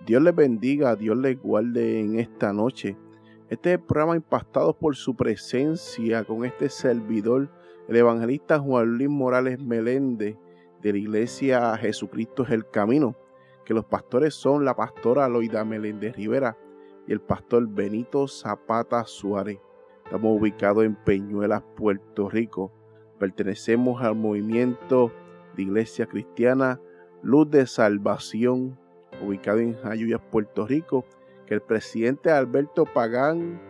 Dios les bendiga, Dios les guarde en esta noche. Este programa impactado por su presencia con este servidor, el evangelista Juan Luis Morales Meléndez de la iglesia Jesucristo es el Camino, que los pastores son la pastora Loida Meléndez Rivera y el pastor Benito Zapata Suárez. Estamos ubicados en Peñuelas, Puerto Rico. Pertenecemos al movimiento de Iglesia Cristiana Luz de Salvación ubicado en Jayuya, Puerto Rico, que el presidente Alberto Pagán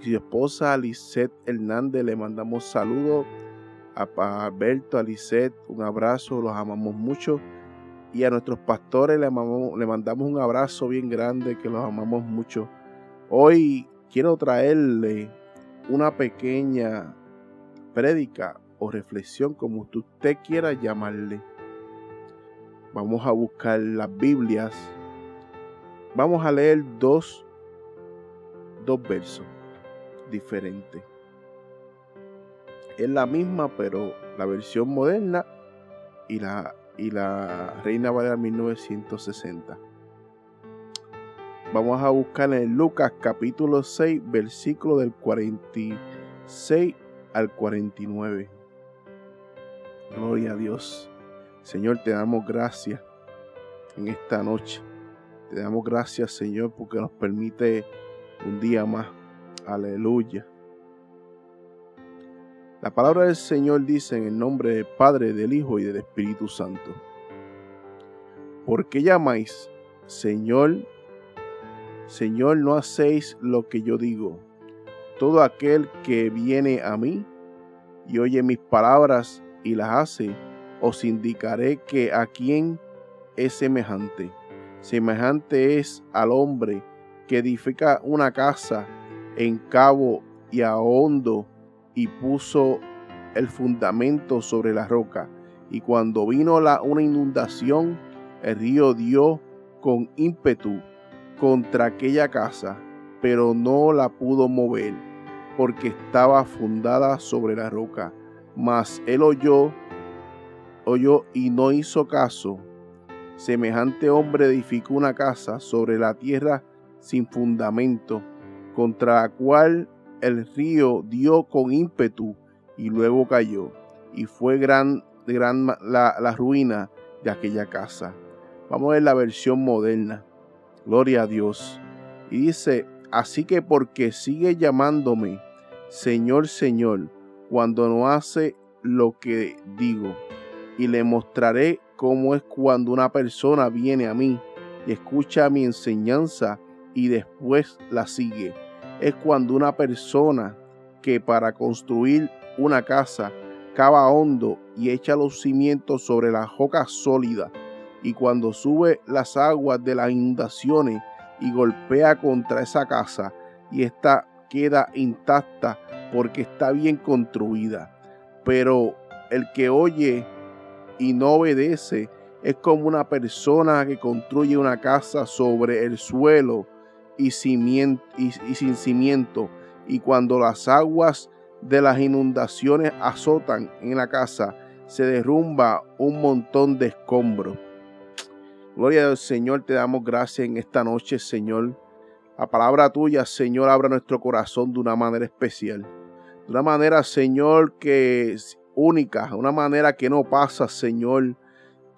y su esposa Lisette Hernández le mandamos saludos a Alberto, a Lisette, un abrazo, los amamos mucho. Y a nuestros pastores le, mandamos un abrazo bien grande, que los amamos mucho. Hoy quiero traerle una pequeña prédica o reflexión, como usted quiera llamarle Vamos a buscar las Biblias. Vamos a leer dos, dos versos diferentes. Es la misma, pero la versión moderna y la, y la Reina Valera 1960. Vamos a buscar en Lucas capítulo 6, versículo del 46 al 49. Gloria a Dios. Señor, te damos gracias en esta noche. Te damos gracias, Señor, porque nos permite un día más. Aleluya. La palabra del Señor dice en el nombre del Padre, del Hijo y del Espíritu Santo. ¿Por qué llamáis, Señor, Señor, no hacéis lo que yo digo? Todo aquel que viene a mí y oye mis palabras y las hace, os indicaré que a quien es semejante. Semejante es al hombre que edifica una casa en cabo y a hondo y puso el fundamento sobre la roca. Y cuando vino la, una inundación, el río dio con ímpetu contra aquella casa, pero no la pudo mover, porque estaba fundada sobre la roca. Mas él oyó oyó y no hizo caso. Semejante hombre edificó una casa sobre la tierra sin fundamento, contra la cual el río dio con ímpetu y luego cayó, y fue gran, gran la, la ruina de aquella casa. Vamos a ver la versión moderna. Gloria a Dios. Y dice, así que porque sigue llamándome Señor, Señor, cuando no hace lo que digo y le mostraré cómo es cuando una persona viene a mí y escucha mi enseñanza y después la sigue. Es cuando una persona que para construir una casa cava hondo y echa los cimientos sobre la roca sólida y cuando sube las aguas de las inundaciones y golpea contra esa casa y esta queda intacta porque está bien construida. Pero el que oye y no obedece es como una persona que construye una casa sobre el suelo y, y, sin cimiento. Y cuando las aguas de las inundaciones azotan en la casa, se derrumba un montón de escombros. Gloria al Señor, te damos gracias en esta noche, Señor. La palabra tuya, Señor, abra nuestro corazón de una manera especial. De una manera, Señor, que única, una manera que no pasa, Señor.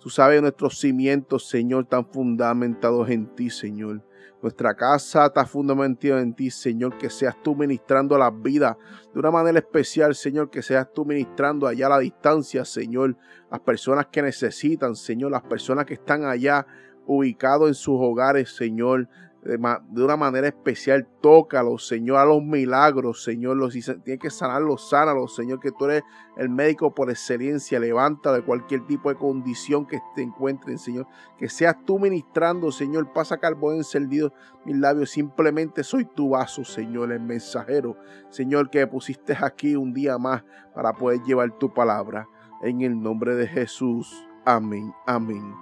Tú sabes nuestros cimientos, Señor, tan fundamentados en ti, Señor. Nuestra casa está fundamentada en ti, Señor, que seas tú ministrando las vidas de una manera especial, Señor, que seas tú ministrando allá a la distancia, Señor, las personas que necesitan, Señor, las personas que están allá ubicados en sus hogares, Señor, de, una manera especial. Tócalo, Señor, a los milagros, Señor. Los, si tiene que sanarlos, sánalos, Señor, que tú eres el médico por excelencia. Levanta de cualquier tipo de condición que te encuentren, Señor. Que seas tú ministrando, Señor. Pasa carbón encendido mis labios. Simplemente soy tu vaso, Señor, el mensajero, Señor, que pusiste aquí un día más para poder llevar tu palabra. En el nombre de Jesús. Amén. Amén.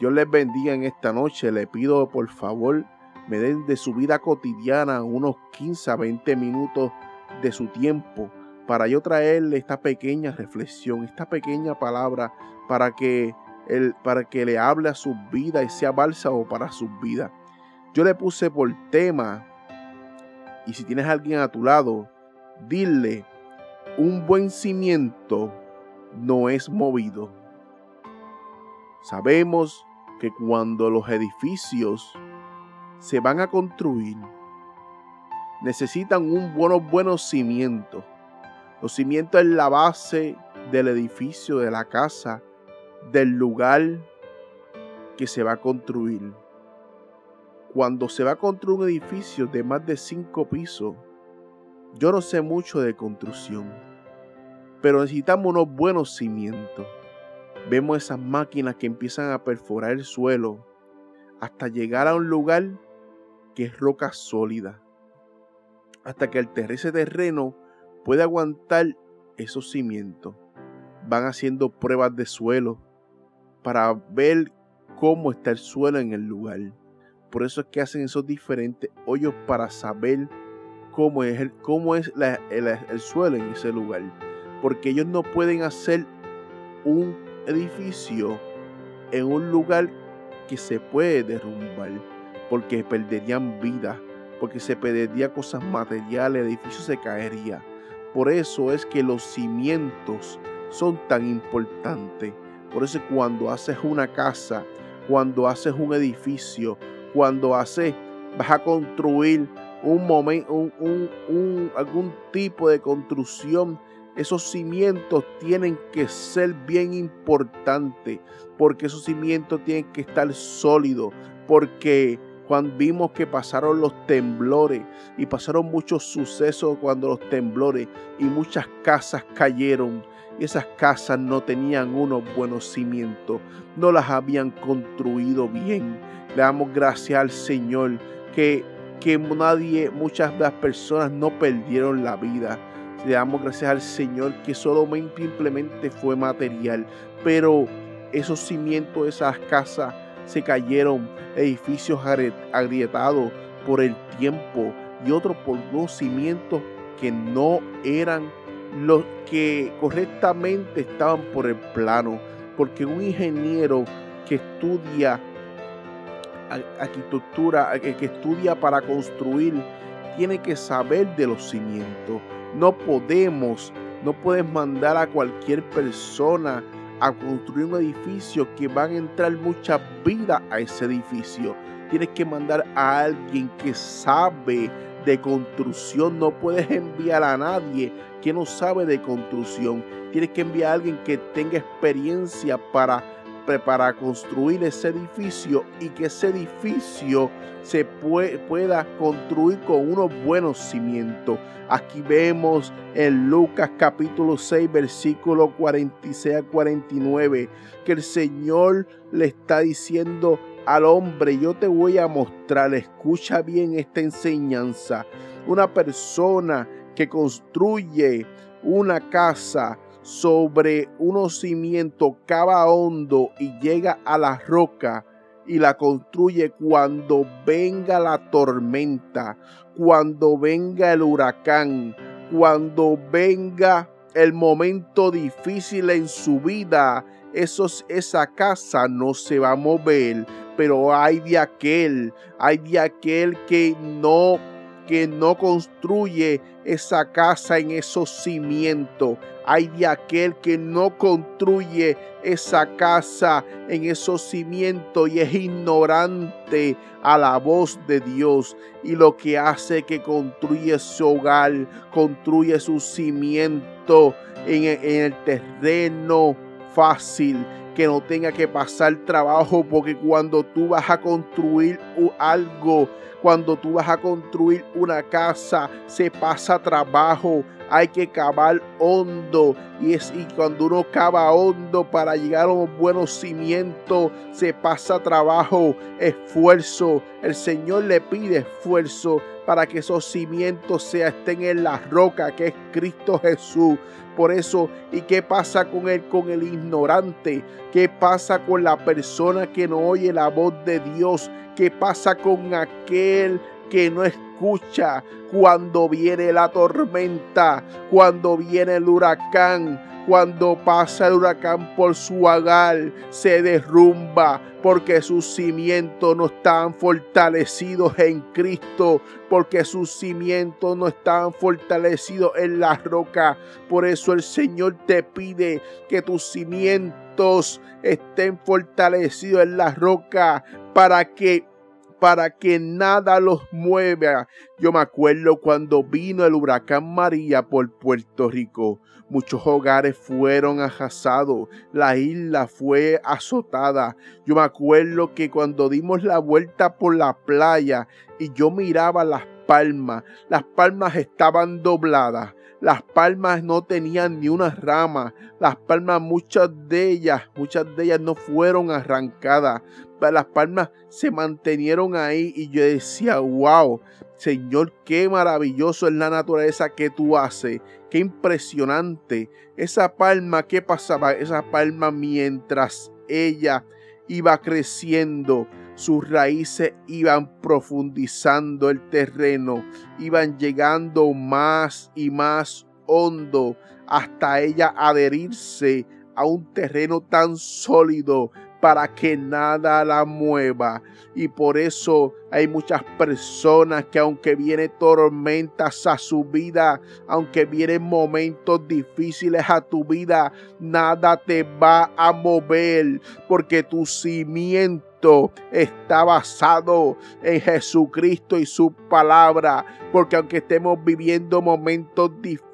Dios les bendiga en esta noche. Le pido por favor me den de su vida cotidiana unos 15 a 20 minutos de su tiempo para yo traerle esta pequeña reflexión, esta pequeña palabra para que para que le hable a sus vidas y sea bálsamo para sus vidas. Yo le puse por tema, y si tienes a alguien a tu lado, dile, un buen cimiento no es movido. Sabemos que cuando los edificios se van a construir, necesitan un buenos, buenos cimientos. Los cimientos es la base del edificio, de la casa, del lugar que se va a construir. Cuando se va a construir un edificio de más de cinco pisos, yo no sé mucho de construcción, pero necesitamos unos buenos cimientos. Vemos esas máquinas que empiezan a perforar el suelo hasta llegar a un lugar que es roca sólida. Hasta que el terreno puede aguantar esos cimientos. Van haciendo pruebas de suelo para ver cómo está el suelo en el lugar. Por eso es que hacen esos diferentes hoyos para saber cómo es, el, cómo es el suelo en ese lugar. Porque ellos no pueden hacer un edificio en un lugar que se puede derrumbar, porque perderían vida, porque se perdería cosas materiales, el edificio se caería. Por eso es que los cimientos son tan importantes. Por eso cuando haces una casa, cuando haces un edificio, cuando haces, vas a construir un momento, un, algún tipo de construcción, esos cimientos tienen que ser bien importantes, porque esos cimientos tienen que estar sólidos, porque cuando vimos que pasaron los temblores y pasaron muchos sucesos cuando los temblores y muchas casas cayeron, y esas casas no tenían unos buenos cimientos, no las habían construido bien. Le damos gracias al Señor que, que nadie, muchas de las personas no perdieron la vida. Le damos gracias al Señor que solamente simplemente fue material, pero esos cimientos esas casas se cayeron, edificios agrietados por el tiempo y otros por los cimientos que no eran los que correctamente estaban por el plano, porque un ingeniero que estudia arquitectura, que estudia para construir, tiene que saber de los cimientos. No podemos, no puedes mandar a cualquier persona a construir un edificio que van a entrar mucha vida a ese edificio. Tienes que mandar a alguien que sabe de construcción. No puedes enviar a nadie que no sabe de construcción. Tienes que enviar a alguien que tenga experiencia para, para construir ese edificio y que ese edificio se pueda construir con unos buenos cimientos. Aquí vemos en Lucas capítulo 6 versículo 46 a 49 que el Señor le está diciendo al hombre, yo te voy a mostrar, escucha bien esta enseñanza. Una persona que construye una casa sobre unos cimientos, cava hondo y llega a la roca y la construye cuando venga la tormenta, cuando venga el huracán, cuando venga el momento difícil en su vida, esa casa no se va a mover, pero hay de aquel, hay de aquel que no que no construye esa casa en esos cimientos. Hay de aquel que no construye esa casa en esos cimientos y es ignorante a la voz de Dios. Y lo que hace que construye su hogar, construye su cimiento en, en el terreno fácil que no tenga que pasar trabajo, porque cuando tú vas a construir algo, cuando tú vas a construir una casa, se pasa trabajo, hay que cavar hondo y, es, y cuando uno cava hondo para llegar a un buenos cimientos, se pasa trabajo, esfuerzo. El Señor le pide esfuerzo para que esos cimientos se estén en la roca que es Cristo Jesús. Por eso, ¿y qué pasa con él, con el ignorante? ¿Qué pasa con la persona que no oye la voz de Dios? ¿Qué pasa con aquel que no escucha cuando viene la tormenta, cuando viene el huracán, cuando pasa el huracán por su hogar, se derrumba porque sus cimientos no están fortalecidos en Cristo, porque sus cimientos no están fortalecidos en la roca. Por eso el Señor te pide que tus cimientos estén fortalecidos en la roca para que para que nada los mueva. Yo me acuerdo cuando vino el huracán María por Puerto Rico. Muchos hogares fueron arrasados, la isla fue azotada. Yo me acuerdo que cuando dimos la vuelta por la playa y yo miraba las palmas, las palmas estaban dobladas, las palmas no tenían ni una rama, las palmas muchas de ellas, muchas de ellas no fueron arrancadas, las palmas se mantenieron ahí y yo decía, wow, Señor, qué maravilloso es la naturaleza que tú haces, qué impresionante. Esa palma, ¿qué pasaba? Esa palma mientras ella iba creciendo, sus raíces iban profundizando el terreno, iban llegando más y más hondo hasta ella adherirse a un terreno tan sólido para que nada la mueva. Y por eso hay muchas personas que aunque vienen tormentas a su vida, aunque vienen momentos difíciles a tu vida, nada te va a mover porque tu cimiento está basado en Jesucristo y su palabra. Porque aunque estemos viviendo momentos difíciles,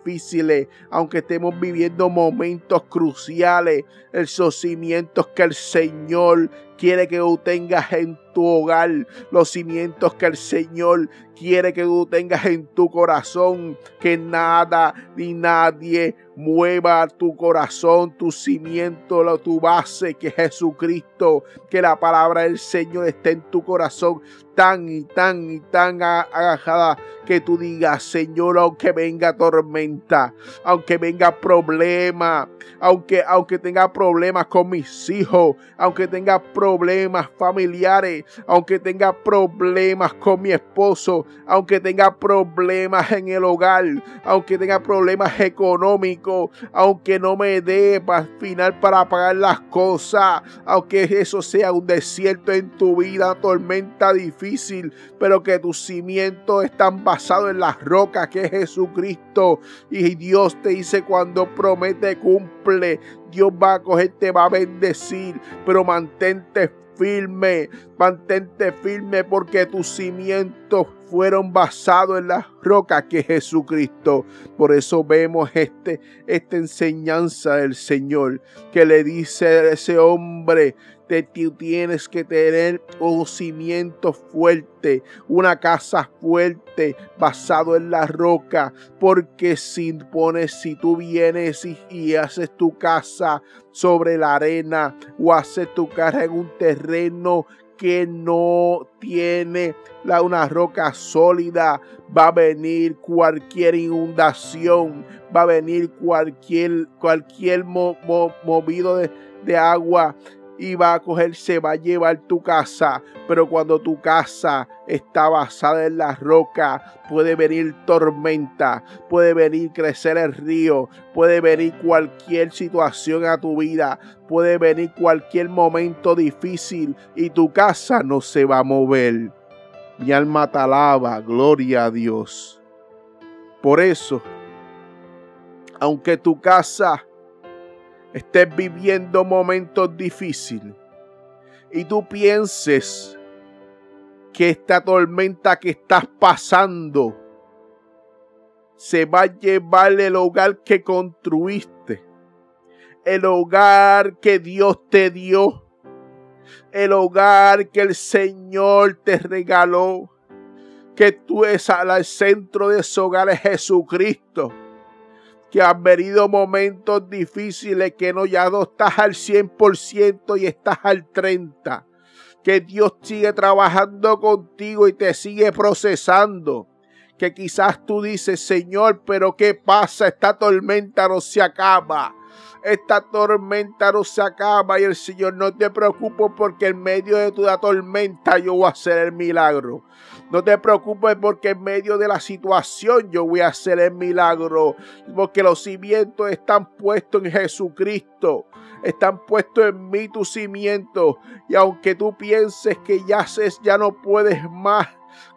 aunque estemos viviendo momentos cruciales, esos cimientos que el Señor quiere que tú tengas en tu hogar, los cimientos que el Señor quiere que tú tengas en tu corazón, que nada ni nadie mueva tu corazón, tu cimiento, tu base, que Jesucristo, que la palabra del Señor esté en tu corazón tan y tan y tan agajada que tú digas, Señor, aunque venga tormenta, aunque venga problema, aunque, aunque tenga problemas con mis hijos, aunque tenga problemas familiares, aunque tenga problemas con mi esposo, aunque tenga problemas en el hogar, aunque tenga problemas económicos, aunque no me dé para final para pagar las cosas, aunque eso sea un desierto en tu vida, tormenta difícil, pero que tus cimientos están basados en las rocas que es Jesucristo. Y Dios te dice cuando promete cumple, Dios va a coger, te va a bendecir, pero mantente firme, mantente firme porque tus cimientos fueron basados en la roca que es Jesucristo. Por eso vemos este, esta enseñanza del Señor que le dice a ese hombre, tú tienes que tener un cimiento fuerte, una casa fuerte basado en la roca, porque si pones, si tú vienes y, haces tu casa sobre la arena o haces tu casa en un terreno que no tiene una roca sólida, va a venir cualquier inundación, va a venir cualquier, cualquier movido de agua y va a coger, se va a llevar tu casa. Pero cuando tu casa está basada en la roca, puede venir tormenta, puede venir crecer el río, puede venir cualquier situación a tu vida, puede venir cualquier momento difícil y tu casa no se va a mover. Mi alma te alaba, gloria a Dios. Por eso, aunque tu casa estés viviendo momentos difíciles y tú pienses que esta tormenta que estás pasando se va a llevar el hogar que construiste, el hogar que Dios te dio, el hogar que el Señor te regaló, que tú es al centro de ese hogar es Jesucristo que han venido momentos difíciles que no ya no estás al 100% y estás al 30%. Que Dios sigue trabajando contigo y te sigue procesando. Que quizás tú dices, Señor, pero ¿qué pasa? Esta tormenta no se acaba. Esta tormenta no se acaba y el Señor no te preocupes porque en medio de tu tormenta yo voy a hacer el milagro. No te preocupes porque en medio de la situación yo voy a hacer el milagro. Porque los cimientos están puestos en Jesucristo. Están puestos en mí tus cimientos. Y aunque tú pienses que ya, ya no puedes más,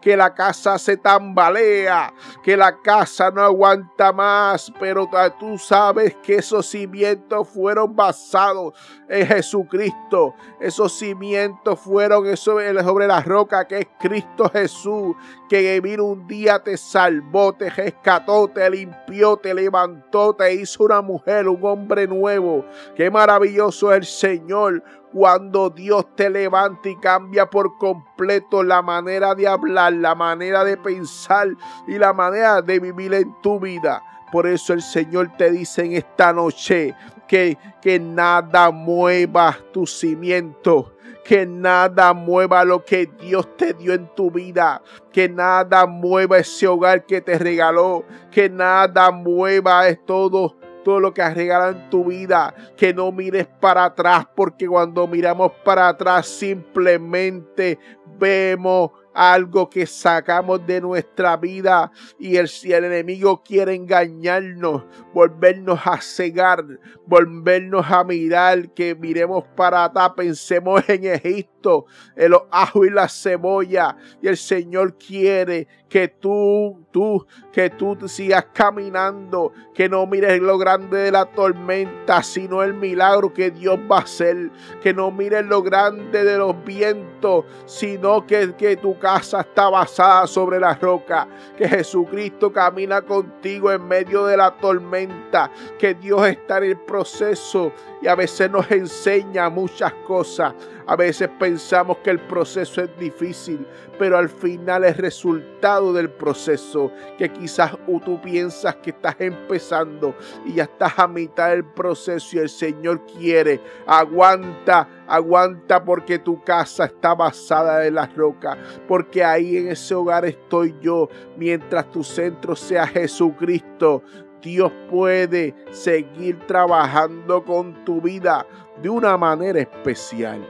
que la casa se tambalea, que la casa no aguanta más, pero tú sabes que esos cimientos fueron basados en Jesucristo. Esos cimientos fueron sobre la roca que es Cristo Jesús, que vino un día, te salvó, te rescató, te limpió, te levantó, te hizo una mujer, un hombre nuevo. Qué maravilloso es el Señor cuando Dios te levanta y cambia por completo la manera de hablar, la manera de pensar y la manera de vivir en tu vida. Por eso el Señor te dice en esta noche que, que nada mueva tu cimiento, que nada mueva lo que Dios te dio en tu vida, que nada mueva ese hogar que te regaló, que nada mueva es todo todo lo que has regalado en tu vida, que no mires para atrás, porque cuando miramos para atrás simplemente vemos algo que sacamos de nuestra vida. Y el, si el enemigo quiere engañarnos, volvernos a cegar, volvernos a mirar, que miremos para atrás, pensemos en Egipto, en los ajos y la cebolla y el Señor quiere que tú, tú, que tú sigas caminando, que no mires lo grande de la tormenta, sino el milagro que Dios va a hacer, que no mires lo grande de los vientos, sino que, que tu casa está basada sobre la roca, que Jesucristo camina contigo en medio de la tormenta, que Dios está en el proceso y a veces nos enseña muchas cosas. A veces pensamos que el proceso es difícil, pero al final es resultado del proceso que quizás tú piensas que estás empezando y ya estás a mitad del proceso y el Señor quiere. Aguanta, aguanta porque tu casa está basada en la roca, porque ahí en ese hogar estoy yo, mientras tu centro sea Jesucristo. Dios puede seguir trabajando con tu vida de una manera especial.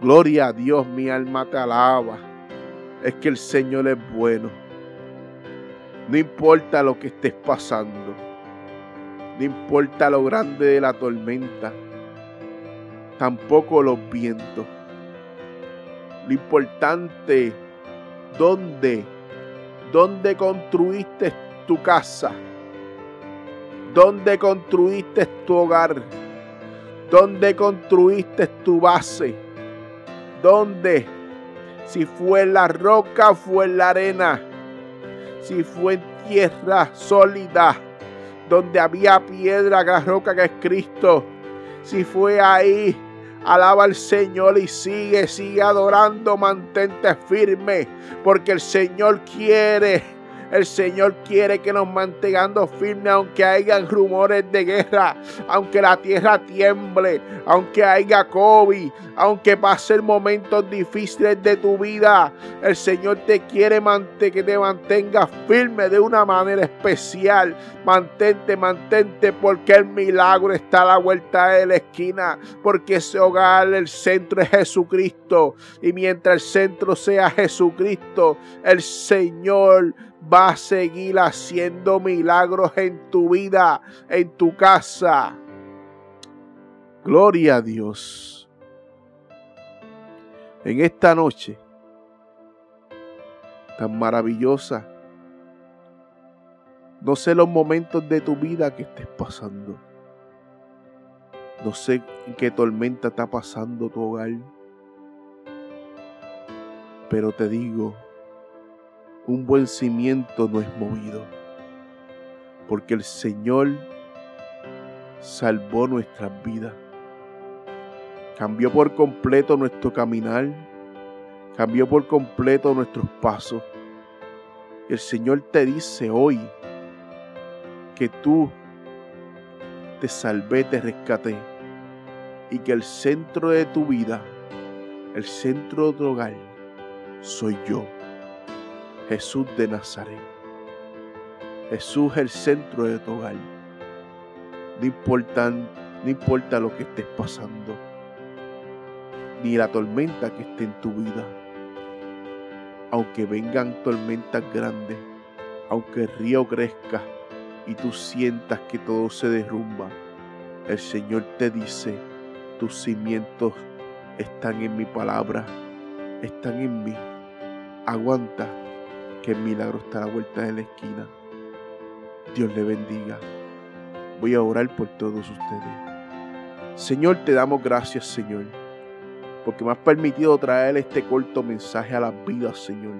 Gloria a Dios, mi alma te alaba. Es que el Señor es bueno. No importa lo que estés pasando. No importa lo grande de la tormenta. Tampoco los vientos. Lo importante, ¿dónde? ¿Dónde construiste tu casa? ¿Dónde construiste tu hogar? ¿Dónde construiste tu base? ¿Dónde? Si fue en la roca, fue en la arena. Si fue en tierra sólida, donde había piedra, la roca que es Cristo. Si fue ahí, alaba al Señor y sigue, sigue adorando, mantente firme, porque el Señor quiere el Señor quiere que nos mantengamos firmes aunque hayan rumores de guerra, aunque la tierra tiemble, aunque haya COVID, aunque pasen momentos difíciles de tu vida. El Señor te quiere que te mantengas firme de una manera especial. Mantente, mantente, porque el milagro está a la vuelta de la esquina, porque ese hogar, el centro es Jesucristo. Y mientras el centro sea Jesucristo, el Señor va a seguir haciendo milagros en tu vida, en tu casa. Gloria a Dios. En esta noche tan maravillosa, no sé los momentos de tu vida que estés pasando. No sé qué tormenta está pasando tu hogar. Pero te digo, un buen cimiento no es movido, porque el Señor salvó nuestras vidas, cambió por completo nuestro caminar, cambió por completo nuestros pasos. El Señor te dice hoy que tú te salvé, te rescaté y que el centro de tu vida, el centro de tu hogar, soy yo. Jesús de Nazaret. Jesús es el centro de tu hogar. No importa, no importa lo que estés pasando, ni la tormenta que esté en tu vida. Aunque vengan tormentas grandes, aunque el río crezca y tú sientas que todo se derrumba, el Señor te dice, tus cimientos están en mi palabra, están en mí. Aguanta, que el milagro está a la vuelta de la esquina. Dios le bendiga. Voy a orar por todos ustedes. Señor, te damos gracias, Señor, porque me has permitido traer este corto mensaje a las vidas, Señor.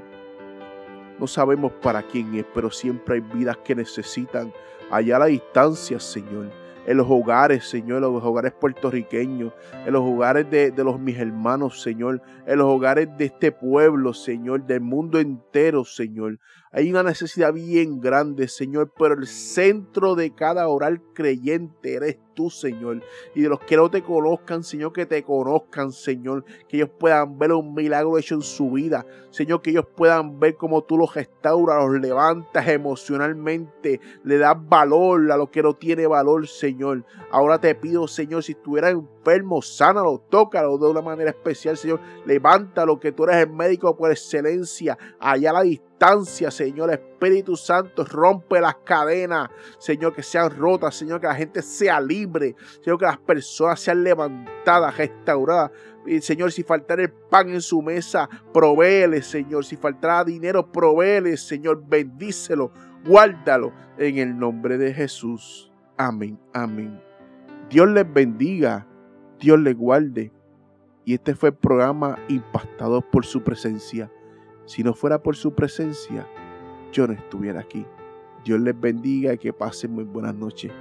No sabemos para quién es, pero siempre hay vidas que necesitan allá a la distancia, Señor en los hogares, Señor, en los hogares puertorriqueños, en los hogares de, los mis hermanos, Señor, en los hogares de este pueblo, Señor, del mundo entero, Señor. Hay una necesidad bien grande, Señor, pero el centro de cada oral creyente eres tú, Señor. Y de los que no te conozcan, Señor, que te conozcan, Señor. Que ellos puedan ver un milagro hecho en su vida. Señor, que ellos puedan ver cómo tú los restauras, los levantas emocionalmente, le das valor a lo que no tiene valor, Señor. Ahora te pido, Señor, si estuviera enfermo, sánalo, tócalo de una manera especial, Señor. Levántalo, que tú eres el médico por excelencia. Allá a la distancia Señor Espíritu Santo, rompe las cadenas, Señor, que sean rotas, Señor, que la gente sea libre, Señor, que las personas sean levantadas, restauradas. Señor, si faltara el pan en su mesa, provéele, Señor. Si faltara dinero, provéele, Señor. Bendícelo, guárdalo en el nombre de Jesús. Amén, amén. Dios les bendiga, Dios les guarde. Y este fue el programa impactado por su presencia. Si no fuera por su presencia, yo no estuviera aquí. Dios les bendiga y que pasen muy buenas noches.